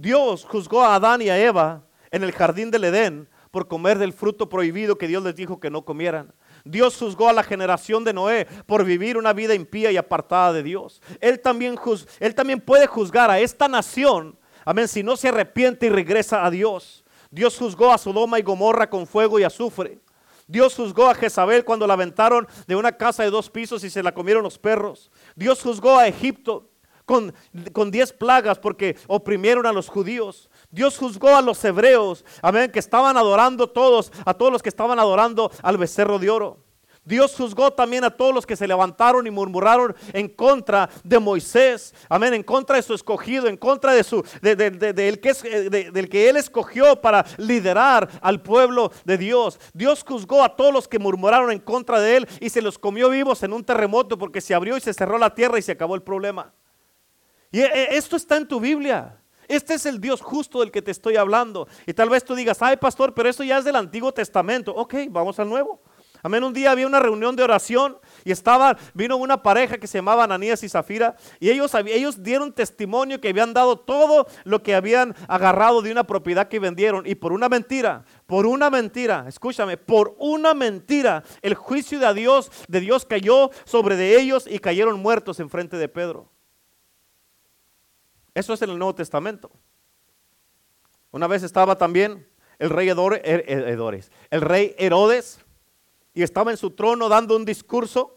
Dios juzgó a Adán y a Eva en el jardín del Edén por comer del fruto prohibido que Dios les dijo que no comieran. Dios juzgó a la generación de Noé por vivir una vida impía y apartada de Dios. Él también, él también puede juzgar a esta nación, amén, si no se arrepiente y regresa a Dios. Dios juzgó a Sodoma y Gomorra con fuego y azufre. Dios juzgó a Jezabel cuando la aventaron de una casa de dos pisos y se la comieron los perros. Dios juzgó a Egipto con, con diez plagas porque oprimieron a los judíos. Dios juzgó a los hebreos, amén, que estaban adorando todos, a todos los que estaban adorando al becerro de oro. Dios juzgó también a todos los que se levantaron y murmuraron en contra de Moisés, amén, en contra de su escogido, en contra de su, de, que es, del que él escogió para liderar al pueblo de Dios. Dios juzgó a todos los que murmuraron en contra de él y se los comió vivos en un terremoto porque se abrió y se cerró la tierra y se acabó el problema. Y eh, esto está en tu Biblia. Este es el Dios justo del que te estoy hablando. Y tal vez tú digas, ay pastor, pero eso ya es del Antiguo Testamento. Ok, vamos al Nuevo. Amén. Un día había una reunión de oración y estaba, vino una pareja que se llamaba Ananías y Zafira y ellos, ellos dieron testimonio que habían dado todo lo que habían agarrado de una propiedad que vendieron y por una mentira, por una mentira, escúchame, por una mentira, el juicio de Dios, de Dios cayó sobre de ellos y cayeron muertos en frente de Pedro. Eso es en el Nuevo Testamento. Una vez estaba también el rey Herodes, el rey Herodes, y estaba en su trono dando un discurso.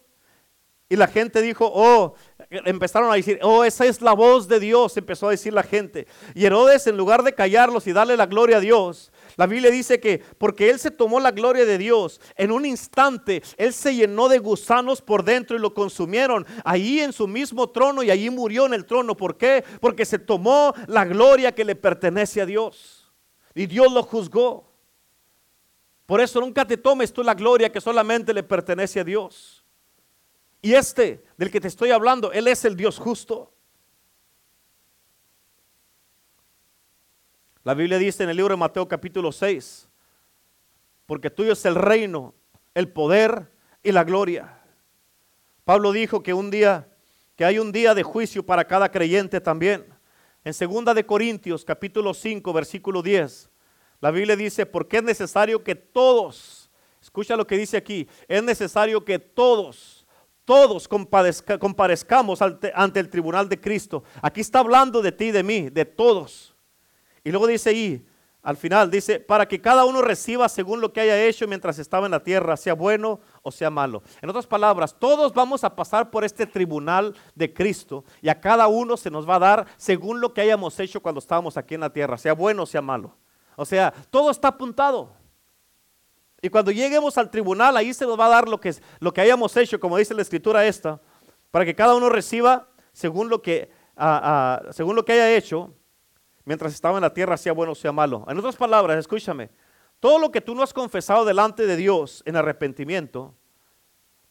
Y la gente dijo, oh, empezaron a decir, oh, esa es la voz de Dios, empezó a decir la gente. Y Herodes, en lugar de callarlos y darle la gloria a Dios, la Biblia dice que porque Él se tomó la gloria de Dios, en un instante Él se llenó de gusanos por dentro y lo consumieron ahí en su mismo trono y allí murió en el trono. ¿Por qué? Porque se tomó la gloria que le pertenece a Dios. Y Dios lo juzgó. Por eso nunca te tomes tú la gloria que solamente le pertenece a Dios. Y este del que te estoy hablando, Él es el Dios justo. La Biblia dice en el libro de Mateo capítulo 6, porque tuyo es el reino, el poder y la gloria. Pablo dijo que un día, que hay un día de juicio para cada creyente también. En segunda de Corintios capítulo 5 versículo 10, la Biblia dice, porque es necesario que todos, escucha lo que dice aquí, es necesario que todos, todos comparezcamos ante el tribunal de Cristo. Aquí está hablando de ti de mí, de todos. Y luego dice ahí, al final, dice, para que cada uno reciba según lo que haya hecho mientras estaba en la tierra, sea bueno o sea malo. En otras palabras, todos vamos a pasar por este tribunal de Cristo y a cada uno se nos va a dar según lo que hayamos hecho cuando estábamos aquí en la tierra, sea bueno o sea malo. O sea, todo está apuntado. Y cuando lleguemos al tribunal, ahí se nos va a dar lo que, lo que hayamos hecho, como dice la escritura esta, para que cada uno reciba según lo que, según lo que haya hecho mientras estaba en la tierra, sea bueno o sea malo. En otras palabras, escúchame, todo lo que tú no has confesado delante de Dios en arrepentimiento,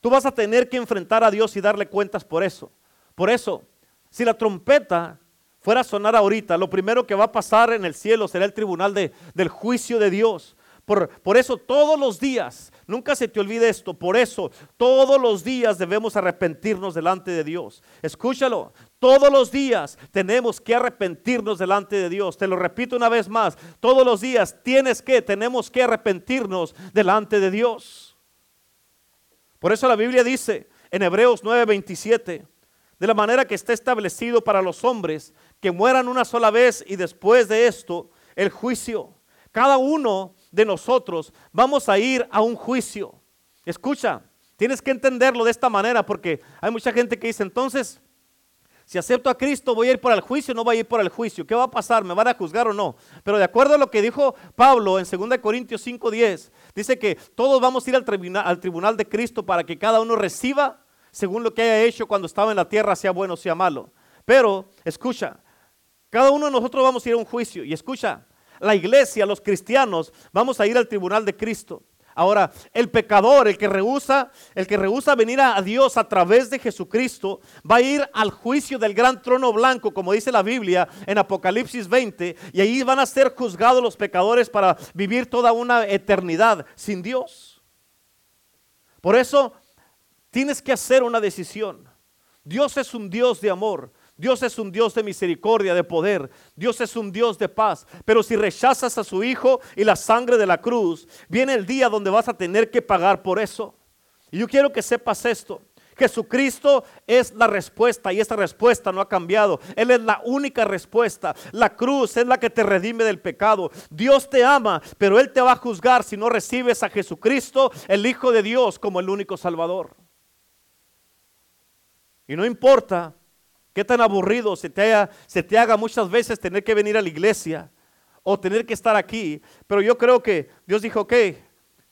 tú vas a tener que enfrentar a Dios y darle cuentas por eso. Por eso, si la trompeta fuera a sonar ahorita, lo primero que va a pasar en el cielo será el tribunal de, del juicio de Dios. Por, por, eso todos los días, nunca se te olvide esto, por eso todos los días debemos arrepentirnos delante de Dios. Escúchalo, Todos los días tenemos que arrepentirnos delante de Dios. Te lo repito una vez más. Todos los días tienes que, tenemos que arrepentirnos delante de Dios. Por eso la Biblia dice en Hebreos 9:27, de la manera que está establecido para los hombres, que mueran una sola vez y después de esto el juicio. Cada uno de nosotros vamos a ir a un juicio. Escucha, tienes que entenderlo de esta manera porque hay mucha gente que dice, entonces, si acepto a Cristo, voy a ir por el juicio, no voy a ir por el juicio. ¿Qué va a pasar? ¿Me van a juzgar o no? Pero de acuerdo a lo que dijo Pablo en 2 Corintios 5:10, dice que todos vamos a ir al tribunal, al tribunal de Cristo para que cada uno reciba según lo que haya hecho cuando estaba en la tierra, sea bueno o sea malo. Pero, escucha, cada uno de nosotros vamos a ir a un juicio. Y escucha, la iglesia, los cristianos, vamos a ir al tribunal de Cristo. Ahora, el pecador, el que rehúsa, el que rehúsa venir a Dios a través de Jesucristo, va a ir al juicio del gran trono blanco, como dice la Biblia en Apocalipsis 20, y ahí van a ser juzgados los pecadores para vivir toda una eternidad sin Dios. Por eso tienes que hacer una decisión. Dios es un Dios de amor. Dios es un Dios de misericordia, de poder. Dios es un Dios de paz. Pero si rechazas a su Hijo y la sangre de la cruz, viene el día donde vas a tener que pagar por eso. Y yo quiero que sepas esto. Jesucristo es la respuesta y esta respuesta no ha cambiado. Él es la única respuesta. La cruz es la que te redime del pecado. Dios te ama, pero Él te va a juzgar si no recibes a Jesucristo, el Hijo de Dios, como el único Salvador. Y no importa Qué tan aburrido se te, se te haga muchas veces tener que venir a la iglesia o tener que estar aquí. Pero yo creo que Dios dijo, ok,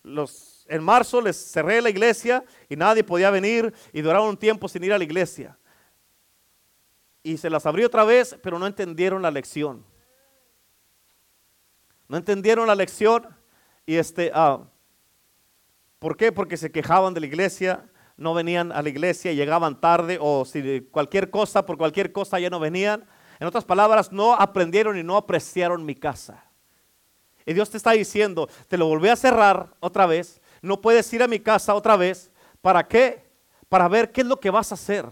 los, en marzo les cerré la iglesia y nadie podía venir y duraron un tiempo sin ir a la iglesia. Y se las abrió otra vez, pero no entendieron la lección. No entendieron la lección y este, ah, ¿por qué? Porque se quejaban de la iglesia, no venían a la iglesia, llegaban tarde o si cualquier cosa, por cualquier cosa ya no venían. En otras palabras, no aprendieron y no apreciaron mi casa. Y Dios te está diciendo, te lo volví a cerrar otra vez, no puedes ir a mi casa otra vez. ¿Para qué? Para ver qué es lo que vas a hacer.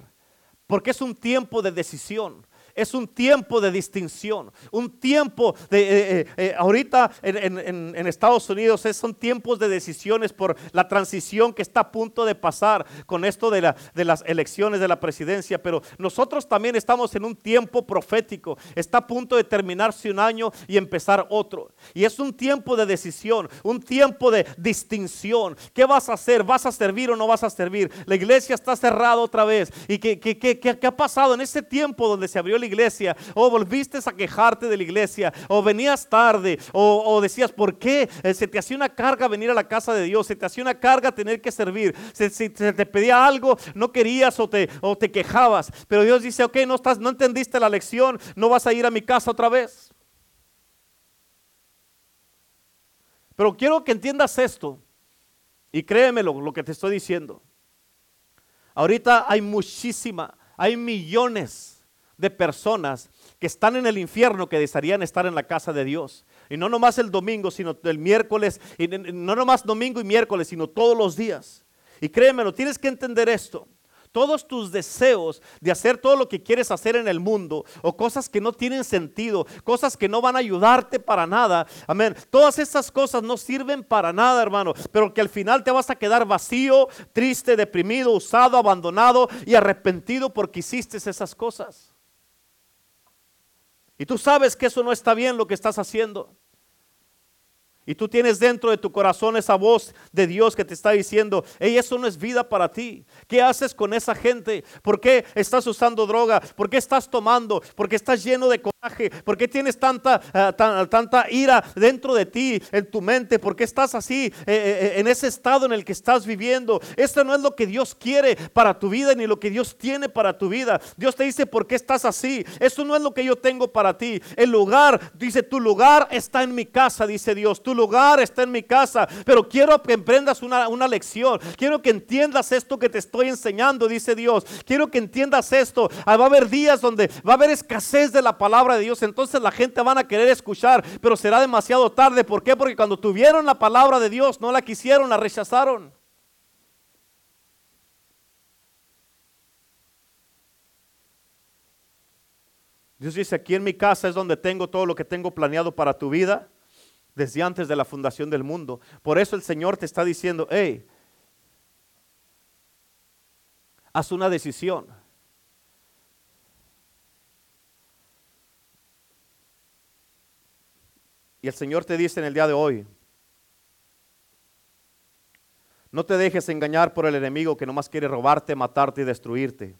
Porque es un tiempo de decisión es un tiempo de distinción, un tiempo de, eh, eh, eh, ahorita en, Estados Unidos son tiempos de decisiones por la transición que está a punto de pasar con esto de, la, de las elecciones de la presidencia, pero nosotros también estamos en un tiempo profético, está a punto de terminarse un año y empezar otro. Y es un tiempo de decisión, un tiempo de distinción. ¿Qué vas a hacer? ¿Vas a servir o no vas a servir? La iglesia está cerrada otra vez. ¿Y qué, qué, qué, qué ha pasado en ese tiempo donde se abrió la iglesia, o volviste a quejarte de la iglesia, o venías tarde, o, decías, ¿por qué? Eh, se te hacía una carga venir a la casa de Dios, se te hacía una carga tener que servir, si se, te pedía algo, no querías o te, o te quejabas, pero Dios dice, ok, no, estás, no entendiste la lección, no vas a ir a mi casa otra vez. Pero quiero que entiendas esto. Y créemelo lo que te estoy diciendo. Ahorita hay muchísima, hay millones de personas que están en el infierno que desearían estar en la casa de Dios. Y no nomás el domingo, sino el miércoles, y no nomás domingo y miércoles, sino todos los días. Y créemelo, tienes que entender esto. Todos tus deseos de hacer todo lo que quieres hacer en el mundo o cosas que no tienen sentido, cosas que no van a ayudarte para nada. Amén. Todas esas cosas no sirven para nada, hermano, pero que al final te vas a quedar vacío, triste, deprimido, usado, abandonado y arrepentido porque hiciste esas cosas. Y tú sabes que eso no está bien lo que estás haciendo. Y tú tienes dentro de tu corazón esa voz de Dios que te está diciendo, hey, eso no es vida para ti. ¿Qué haces con esa gente? ¿Por qué estás usando droga? ¿Por qué estás tomando? ¿Por qué estás lleno de ¿Por qué tienes tanta, eh, tanta ira dentro de ti, en tu mente? ¿Por qué estás así, eh, eh, en ese estado en el que estás viviendo? Esto no es lo que Dios quiere para tu vida, ni lo que Dios tiene para tu vida. Dios te dice, ¿por qué estás así? Eso no es lo que yo tengo para ti. El lugar, dice, tu lugar está en mi casa, dice Dios. Tu lugar está en mi casa, pero quiero que emprendas una, una lección. Quiero que entiendas esto que te estoy enseñando, dice Dios. Quiero que entiendas esto. Ah, va a haber días donde va a haber escasez de la palabra de Dios. Entonces la gente van a querer escuchar, pero será demasiado tarde. ¿Por qué? Porque cuando tuvieron la palabra de Dios, no la quisieron, la rechazaron. Dios dice, aquí en mi casa es donde tengo todo lo que tengo planeado para tu vida desde antes de la fundación del mundo. Por eso el Señor te está diciendo, hey, haz una decisión. Y el Señor te dice en el día de hoy, no te dejes engañar por el enemigo que nomás quiere robarte, matarte y destruirte.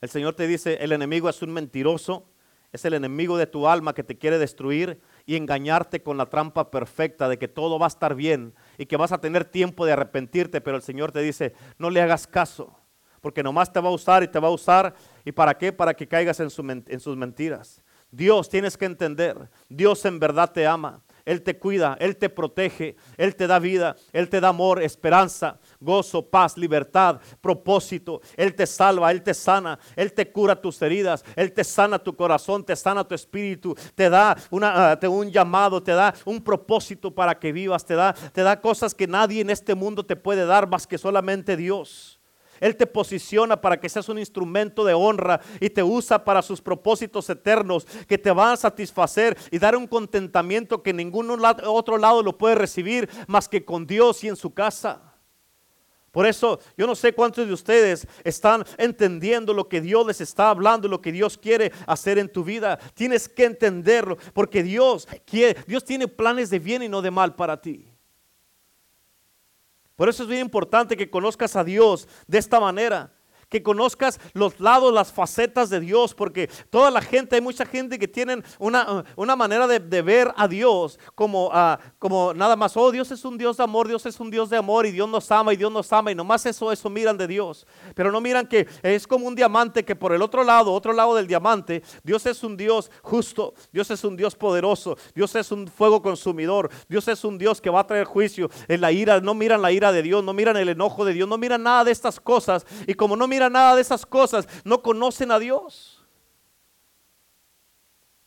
El Señor te dice, el enemigo es un mentiroso, es el enemigo de tu alma que te quiere destruir y engañarte con la trampa perfecta de que todo va a estar bien y que vas a tener tiempo de arrepentirte, pero el Señor te dice, no le hagas caso, porque nomás te va a usar y te va a usar. ¿Y para qué? Para que caigas en, en sus mentiras. Dios tienes que entender, Dios en verdad te ama. Él te cuida, Él te protege, Él te da vida, Él te da amor, esperanza, gozo, paz, libertad, propósito. Él te salva, Él te sana, Él te cura tus heridas, Él te sana tu corazón, te sana tu espíritu, te da ah, un llamado, te da un propósito para que vivas, te da, te da cosas que nadie en este mundo te puede dar más que solamente Dios. Él te posiciona para que seas un instrumento de honra y te usa para sus propósitos eternos que te van a satisfacer y dar un contentamiento que ningún otro lado lo puede recibir más que con Dios y en su casa. Por eso yo no sé cuántos de ustedes están entendiendo lo que Dios les está hablando, lo que Dios quiere hacer en tu vida. Tienes que entenderlo porque Dios quiere, Dios tiene planes de bien y no de mal para ti. Por eso es bien importante que conozcas a Dios de esta manera que conozcas los lados, las facetas de Dios, porque toda la gente, hay mucha gente que tienen una, una manera de, ver a Dios como, uh, como nada más, oh Dios es un Dios de amor, Dios es un Dios de amor y Dios nos ama y Dios nos ama y nomás eso, eso miran de Dios, pero no miran que es como un diamante que por el otro lado, otro lado del diamante, Dios es un Dios justo, Dios es un Dios poderoso, Dios es un fuego consumidor, Dios es un Dios que va a traer juicio en la ira, no miran la ira de Dios, no miran el enojo de Dios, no miran nada de estas cosas. Y como no miran mira nada de esas cosas, no conocen a Dios.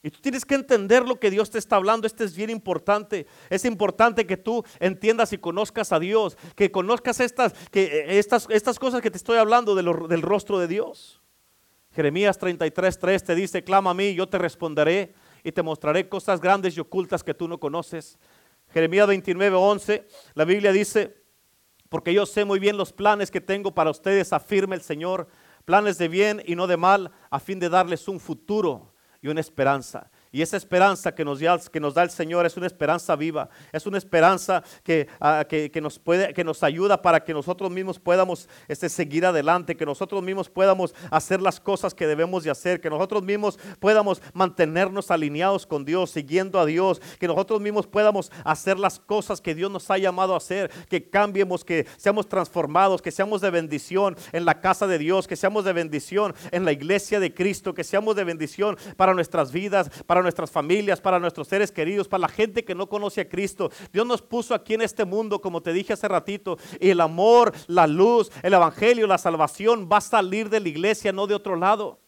Y tú tienes que entender lo que Dios te está hablando. Esto es bien importante. Es importante que tú entiendas y conozcas a Dios. Que conozcas estas, que eh, estas, estas cosas que te estoy hablando del rostro de Dios. Jeremías 33, te dice, clama a mí, yo te responderé y te mostraré cosas grandes y ocultas que tú no conoces. Jeremías 29, 11, la Biblia dice, porque yo sé muy bien los planes que tengo para ustedes, afirma el Señor, planes de bien y no de mal, a fin de darles un futuro y una esperanza. Y esa esperanza que nos, da, que nos da el Señor es una esperanza viva, es una esperanza ah, que, que, nos, puede, que nos ayuda para que nosotros mismos podamos este, seguir adelante, que nosotros mismos podamos hacer las cosas que debemos de hacer, que nosotros mismos podamos mantenernos alineados con Dios, siguiendo a Dios, que nosotros mismos podamos hacer las cosas que Dios nos ha llamado a hacer, que cambiemos, que seamos transformados, que seamos de bendición en la casa de Dios, que seamos de bendición en la iglesia de Cristo, que seamos de bendición para nuestras vidas, para nuestras familias, para nuestros seres queridos, para la gente que no conoce a Cristo. Dios nos puso aquí en este mundo, como te dije hace ratito, y el amor, la luz, el evangelio, la salvación va a salir de la iglesia, no de otro lado.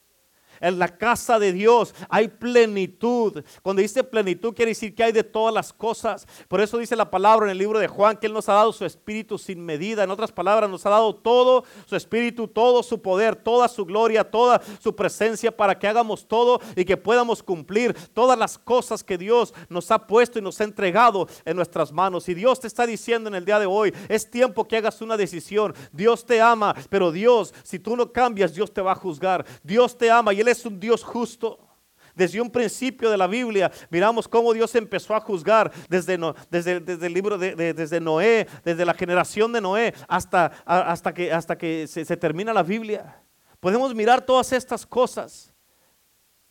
En la casa de Dios hay plenitud. Cuando dice plenitud quiere decir que hay de todas las cosas. Por eso dice la palabra en el libro de Juan que Él nos ha dado su espíritu sin medida. En otras palabras, nos ha dado todo su espíritu, todo su poder, toda su gloria, toda su presencia para que hagamos todo y que podamos cumplir todas las cosas que Dios nos ha puesto y nos ha entregado en nuestras manos. Y Dios te está diciendo en el día de hoy, es tiempo que hagas una decisión. Dios te ama, pero Dios, si tú no cambias, Dios te va a juzgar. Dios te ama y Él es un Dios justo. Desde un principio de la Biblia miramos cómo Dios empezó a juzgar desde, desde, desde el libro de, desde Noé, desde la generación de Noé hasta, hasta que, hasta que se, se termina la Biblia. Podemos mirar todas estas cosas.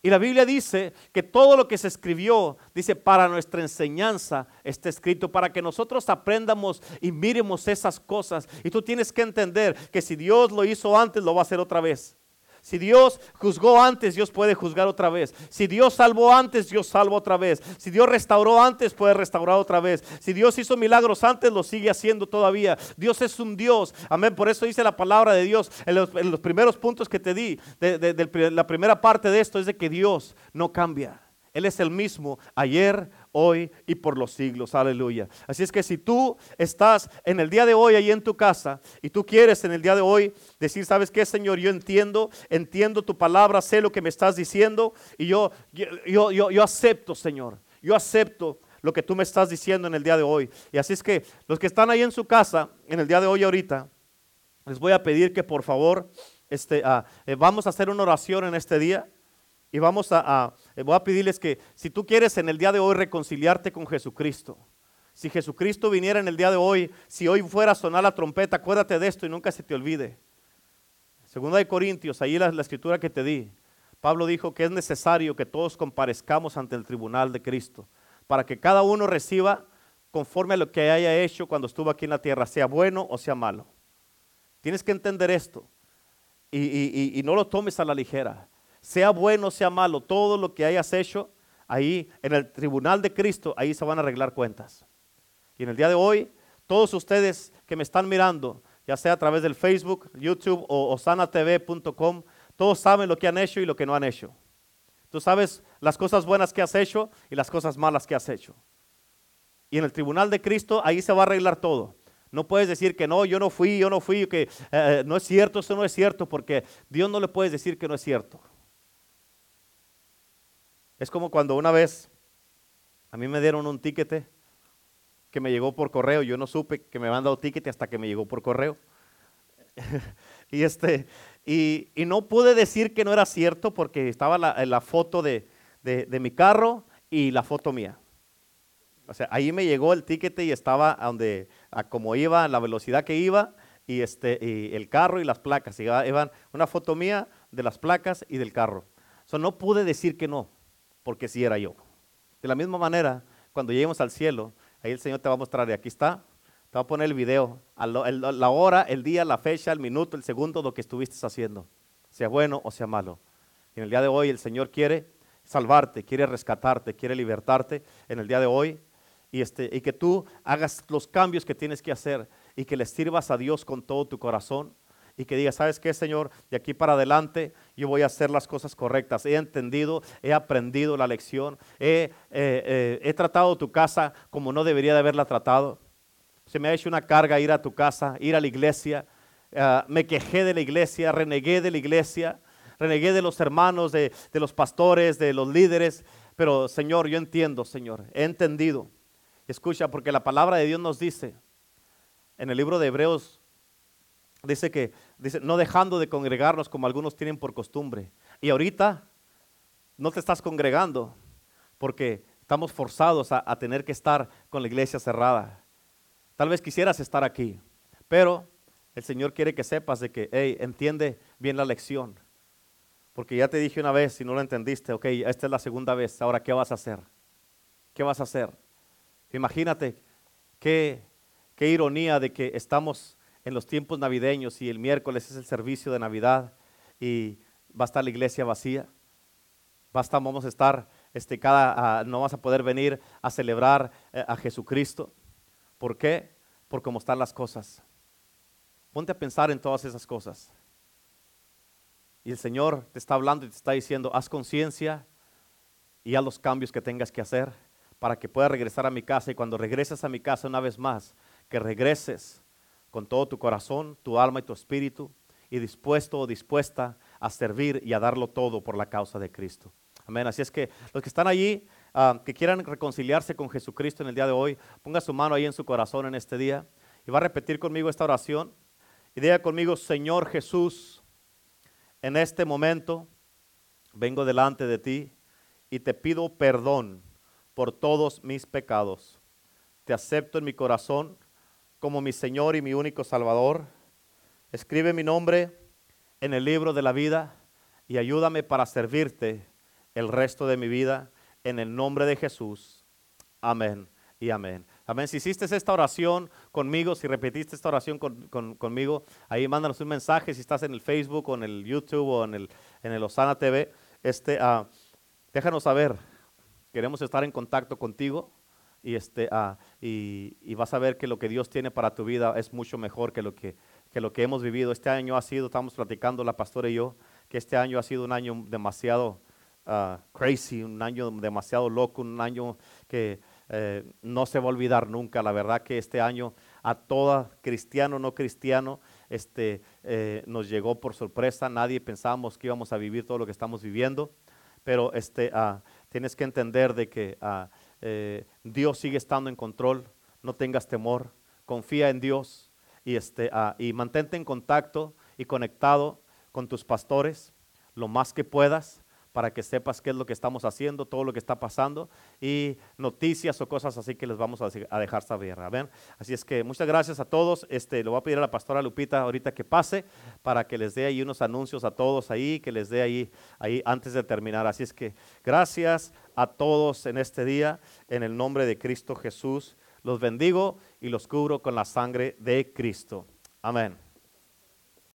Y la Biblia dice que todo lo que se escribió, dice, para nuestra enseñanza está escrito, para que nosotros aprendamos y miremos esas cosas. Y tú tienes que entender que si Dios lo hizo antes, lo va a hacer otra vez. Si Dios juzgó antes, Dios puede juzgar otra vez. Si Dios salvó antes, Dios salva otra vez. Si Dios restauró antes, puede restaurar otra vez. Si Dios hizo milagros antes, lo sigue haciendo todavía. Dios es un Dios. Amén. Por eso dice la palabra de Dios en los, primeros puntos que te di, de, la primera parte de esto es de que Dios no cambia. Él es el mismo ayer, hoy y por los siglos. Aleluya. Así es que si tú estás en el día de hoy ahí en tu casa y tú quieres en el día de hoy decir, ¿sabes qué, Señor? Yo entiendo, entiendo tu palabra, sé lo que me estás diciendo y yo, yo, yo, yo acepto, Señor. Yo acepto lo que tú me estás diciendo en el día de hoy. Y así es que los que están ahí en su casa, en el día de hoy ahorita, les voy a pedir que por favor, este, ah, eh, vamos a hacer una oración en este día. Y vamos a, voy a pedirles que si tú quieres en el día de hoy reconciliarte con Jesucristo, si Jesucristo viniera en el día de hoy, si hoy fuera a sonar la trompeta, acuérdate de esto y nunca se te olvide. Segunda de Corintios, ahí la, la escritura que te di. Pablo dijo que es necesario que todos comparezcamos ante el tribunal de Cristo para que cada uno reciba conforme a lo que haya hecho cuando estuvo aquí en la tierra, sea bueno o sea malo. Tienes que entender esto y, no lo tomes a la ligera. Sea bueno sea malo, todo lo que hayas hecho ahí en el tribunal de Cristo, ahí se van a arreglar cuentas. Y en el día de hoy, todos ustedes que me están mirando, ya sea a través del Facebook, YouTube o osanatv.com, todos saben lo que han hecho y lo que no han hecho. Tú sabes las cosas buenas que has hecho y las cosas malas que has hecho. Y en el tribunal de Cristo ahí se va a arreglar todo. No puedes decir que no, yo no fui, yo no fui, que eh, no es cierto, eso no es cierto, porque Dios no le puedes decir que no es cierto. Es como cuando una vez a mí me dieron un tiquete que me llegó por correo, yo no supe que me habían dado tiquete hasta que me llegó por correo. y este, y, no pude decir que no era cierto porque estaba la, foto de, mi carro y la foto mía. O sea, ahí me llegó el ticket y estaba donde, a como iba, la velocidad que iba, y, este, y el carro y las placas. Y una foto mía de las placas y del carro. O no pude decir que no, porque sí era yo. De la misma manera, cuando lleguemos al cielo, ahí el Señor te va a mostrar, y aquí está, te va a poner el video, la hora, el día, la fecha, el minuto, el segundo, lo que estuviste haciendo, sea bueno o sea malo. Y en el día de hoy el Señor quiere salvarte, quiere rescatarte, quiere libertarte en el día de hoy y, este, y que tú hagas los cambios que tienes que hacer y que le sirvas a Dios con todo tu corazón y que digas, ¿sabes qué, Señor? De aquí para adelante yo voy a hacer las cosas correctas. He entendido, he aprendido la lección, he, eh, eh, tratado tu casa como no debería de haberla tratado se me ha hecho una carga ir a tu casa, ir a la iglesia. Ah, me quejé de la iglesia, renegué de la iglesia, renegué de los hermanos, de, los pastores, de los líderes. Pero Señor, yo entiendo, Señor, he entendido. Escucha, porque la palabra de Dios nos dice, en el libro de Hebreos, dice que, dice, no dejando de congregarnos como algunos tienen por costumbre. Y ahorita no te estás congregando porque estamos forzados a tener que estar con la iglesia cerrada. Tal vez quisieras estar aquí, pero el Señor quiere que sepas de que, hey, entiende bien la lección. Porque ya te dije una vez, si no lo entendiste, ok, esta es la segunda vez, ahora ¿qué vas a hacer? ¿Qué vas a hacer? Imagínate qué, qué ironía de que estamos en los tiempos navideños y el miércoles es el servicio de Navidad y va a estar la iglesia vacía. Basta, vamos a estar, este, cada, ah, no vas a poder venir a celebrar eh, a Jesucristo. ¿Por qué? Por cómo están las cosas. Ponte a pensar en todas esas cosas. Y el Señor te está hablando y te está diciendo, haz conciencia y haz los cambios que tengas que hacer para que puedas regresar a mi casa y cuando regreses a mi casa una vez más, que regreses con todo tu corazón, tu alma y tu espíritu y dispuesto o dispuesta a servir y a darlo todo por la causa de Cristo. Amén. Así es que los que están allí, Ah, que quieran reconciliarse con Jesucristo en el día de hoy, ponga su mano ahí en su corazón en este día y va a repetir conmigo esta oración. Y diga conmigo, Señor Jesús, en este momento vengo delante de ti y te pido perdón por todos mis pecados. Te acepto en mi corazón como mi Señor y mi único Salvador. Escribe mi nombre en el libro de la vida y ayúdame para servirte el resto de mi vida en el nombre de Jesús. Amén y amén. Amén. Si hiciste esta oración conmigo, si repetiste esta oración conmigo, ahí mándanos un mensaje si estás en el Facebook o en el YouTube o en el, en el Osana TV. Este, uh, déjanos saber. Queremos estar en contacto contigo y, este, uh, y, y, vas a ver que lo que Dios tiene para tu vida es mucho mejor que lo que, que lo que hemos vivido. Este año ha sido, estamos platicando la pastora y yo, que este año ha sido un año demasiado ah, crazy, un año demasiado loco, un año que eh, no se va a olvidar nunca. La verdad que este año a toda cristiano, no cristiano, este, eh, nos llegó por sorpresa. Nadie pensábamos que íbamos a vivir todo lo que estamos viviendo, pero este, ah, tienes que entender de que eh, Dios sigue estando en control. No tengas temor, confía en Dios y, este, y mantente en contacto y conectado con tus pastores lo más que puedas para que sepas qué es lo que estamos haciendo, todo lo que está pasando y noticias o cosas así que les vamos a, dejar saber. ¿ven? Así es que muchas gracias a todos. Este, le voy a pedir a la pastora Lupita ahorita que pase para que les dé ahí unos anuncios a todos ahí, que les dé ahí, ahí antes de terminar. Así es que gracias a todos en este día, en el nombre de Cristo Jesús. Los bendigo y los cubro con la sangre de Cristo. Amén.